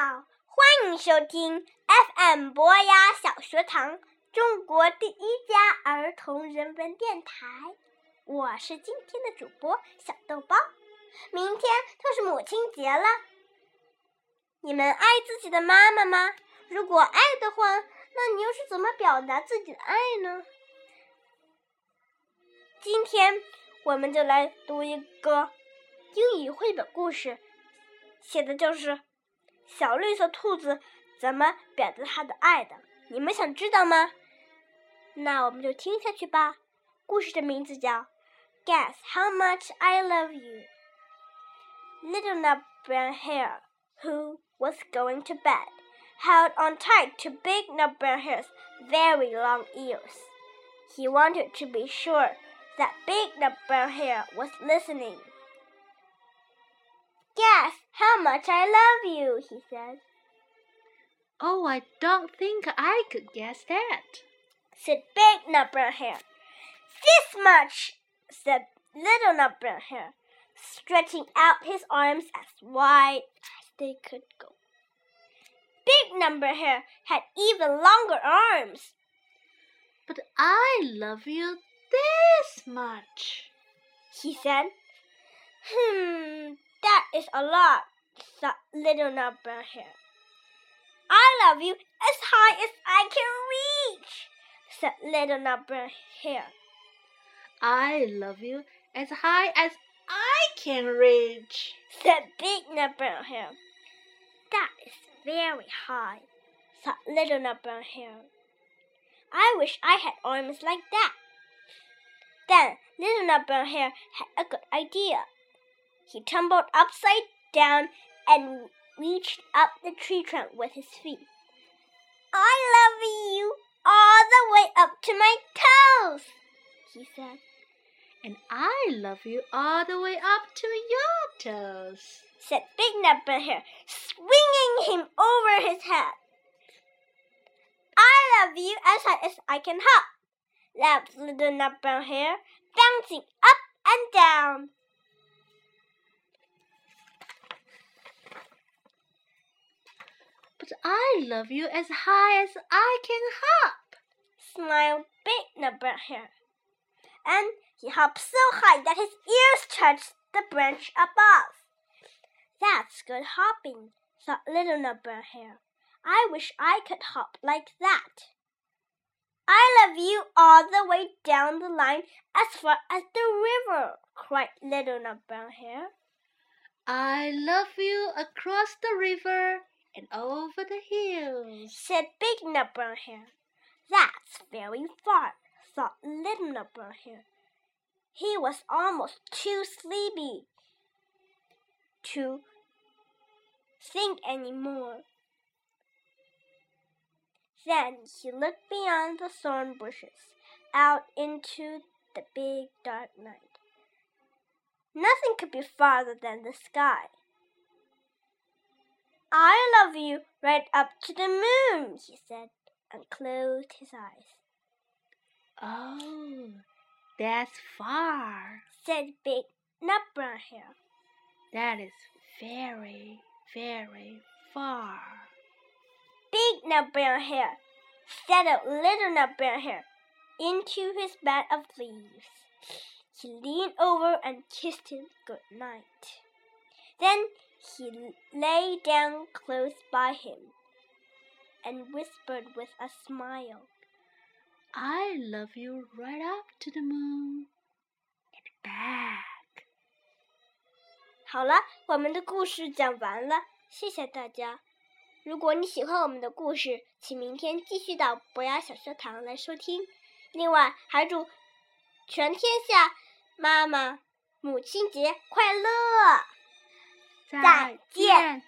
好，欢迎收听 FM 博雅小学堂，中国第一家儿童人文电台。我是今天的主播小豆包。明天就是母亲节了，你们爱自己的妈妈吗？如果爱的话，那你又是怎么表达自己的爱呢？今天我们就来读一个英语绘本故事，写的就是小绿色兔子怎么表达它的爱的？你们想知道吗？那我们就听下去吧。故事的名字叫《Guess How Much I Love You》。Little Nut Brown Hare, who was going to bed, held on tight to Big Nut Brown Hare's very long ears. He wanted to be sure that Big Nut Brown Hare was listening. Guess how much I love you, he said. Oh, I don't think I could guess that, said Big Nut Brown Hare. This much, said Little Nut Brown Hare, stretching out his arms as wide as they could go. Big Nut Brown Hare had even longer arms. But I love you this much, he said. Hmm, that is a lot, thought Little Nut Brown Hare. I love you as high as I can reach, said Little Nut Brown Hare. I love you as high as I can reach, said Big Nut Brown Hare. That is very high, thought Little Nut Brown Hare. I wish I had arms like that. Then Little Nut Brown Hare had a good idea. He tumbled upside down and reached up the tree trunk with his feet. I love you all the way up to my toes, he said. And I love you all the way up to your toes, said Big Nut Brown Hare, swinging him over his head. I love you as high as I can hop, laughed Little Nut Brown Hare, bouncing up and down. But I love you as high as I can hop, smiled Big Brown Hare. And he hopped so high that his ears touched the branch above. That's good hopping, thought Little Brown Hare. I wish I could hop like that. I love you all the way down the line as far as the river, cried Little Brown Hare. I love you across the river and over the hills, said Big Nut Brown Hare. That's very far, thought Little Nut Brown Hare. He was almost too sleepy to think any more. Then he looked beyond the thorn bushes, out into the big dark night. Nothing could be farther than the sky. I love you right up to the moon, he said, and closed his eyes. Oh, that's far, said Big Nut Brown Hare. That is very, very far. Big Nut Brown Hare settled Little Nut Brown Hare into his bed of leaves. He leaned over and kissed him good night. Then he lay down close by him and whispered with a smile, I love you right up to the moon and back. 好了，我们的故事讲完了，谢谢大家。如果你喜欢我们的故事，请明天继续到博雅小学堂来收听。另外，还祝全天下妈妈母亲节快乐！再见。